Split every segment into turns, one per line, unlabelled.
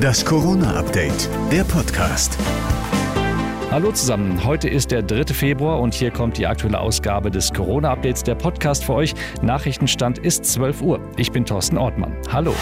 Das Corona-Update, der Podcast.
Hallo zusammen, heute ist der 3. Februar und hier kommt die aktuelle Ausgabe des Corona-Updates, der Podcast für euch. Nachrichtenstand ist 12 Uhr. Ich bin Thorsten Ortmann. Hallo.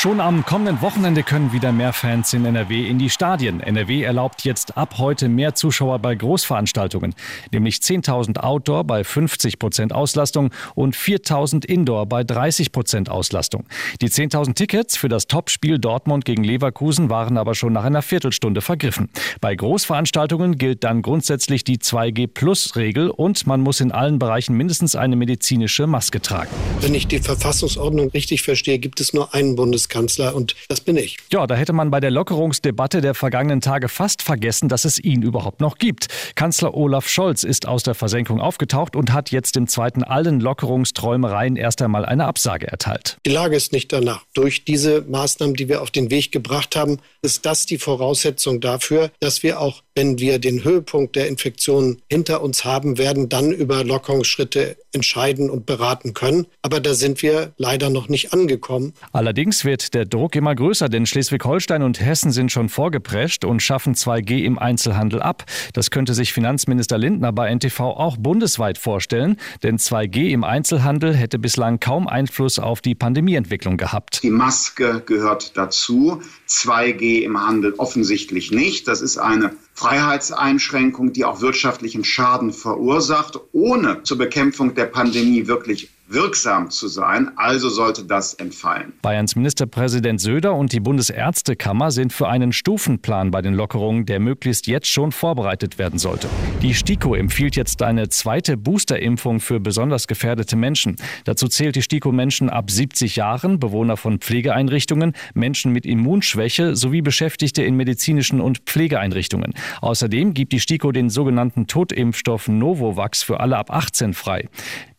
Schon am kommenden Wochenende können wieder mehr Fans in NRW in die Stadien. NRW erlaubt jetzt ab heute mehr Zuschauer bei Großveranstaltungen, nämlich 10.000 Outdoor bei 50 Prozent Auslastung und 4.000 Indoor bei 30 Prozent Auslastung. Die 10.000 Tickets für das Topspiel Dortmund gegen Leverkusen waren aber schon nach einer Viertelstunde vergriffen. Bei Großveranstaltungen gilt dann grundsätzlich die 2G-Plus-Regel und man muss in allen Bereichen mindestens eine medizinische Maske tragen.
Wenn ich die Verfassungsordnung richtig verstehe, gibt es nur einen Bundes Bundeskanzler und das bin ich.
Ja, da hätte man bei der Lockerungsdebatte der vergangenen Tage fast vergessen, dass es ihn überhaupt noch gibt. Kanzler Olaf Scholz ist aus der Versenkung aufgetaucht und hat jetzt im zweiten allen Lockerungsträumereien erst einmal eine Absage erteilt.
Die Lage ist nicht danach. Durch diese Maßnahmen, die wir auf den Weg gebracht haben, ist das die Voraussetzung dafür, dass wir auch, wenn wir den Höhepunkt der Infektion hinter uns haben werden, dann über Lockerungsschritte entscheiden und beraten können. Aber da sind wir leider noch nicht angekommen.
Allerdings wird der Druck immer größer, denn Schleswig-Holstein und Hessen sind schon vorgeprescht und schaffen 2G im Einzelhandel ab. Das könnte sich Finanzminister Lindner bei NTV auch bundesweit vorstellen, denn 2G im Einzelhandel hätte bislang kaum Einfluss auf die Pandemieentwicklung gehabt.
Die Maske gehört dazu, 2G im Handel offensichtlich nicht. Das ist eine Freiheitseinschränkung, die auch wirtschaftlichen Schaden verursacht, ohne zur Bekämpfung der Pandemie wirklich wirksam zu sein. Also sollte das entfallen.
Bayerns Ministerpräsident Söder und die Bundesärztekammer sind für einen Stufenplan bei den Lockerungen, der möglichst jetzt schon vorbereitet werden sollte. Die STIKO empfiehlt jetzt eine zweite Boosterimpfung für besonders gefährdete Menschen. Dazu zählt die STIKO Menschen ab 70 Jahren, Bewohner von Pflegeeinrichtungen, Menschen mit Immunschwäche sowie Beschäftigte in medizinischen und Pflegeeinrichtungen. Außerdem gibt die STIKO den sogenannten Totimpfstoff Novovax für alle ab 18 frei.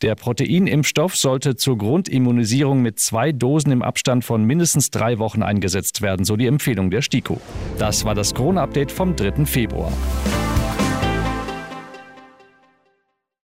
Der Proteinimpfstoff Impfstoff sollte zur Grundimmunisierung mit zwei Dosen im Abstand von mindestens drei Wochen eingesetzt werden, so die Empfehlung der STIKO. Das war das Corona-Update vom 3. Februar.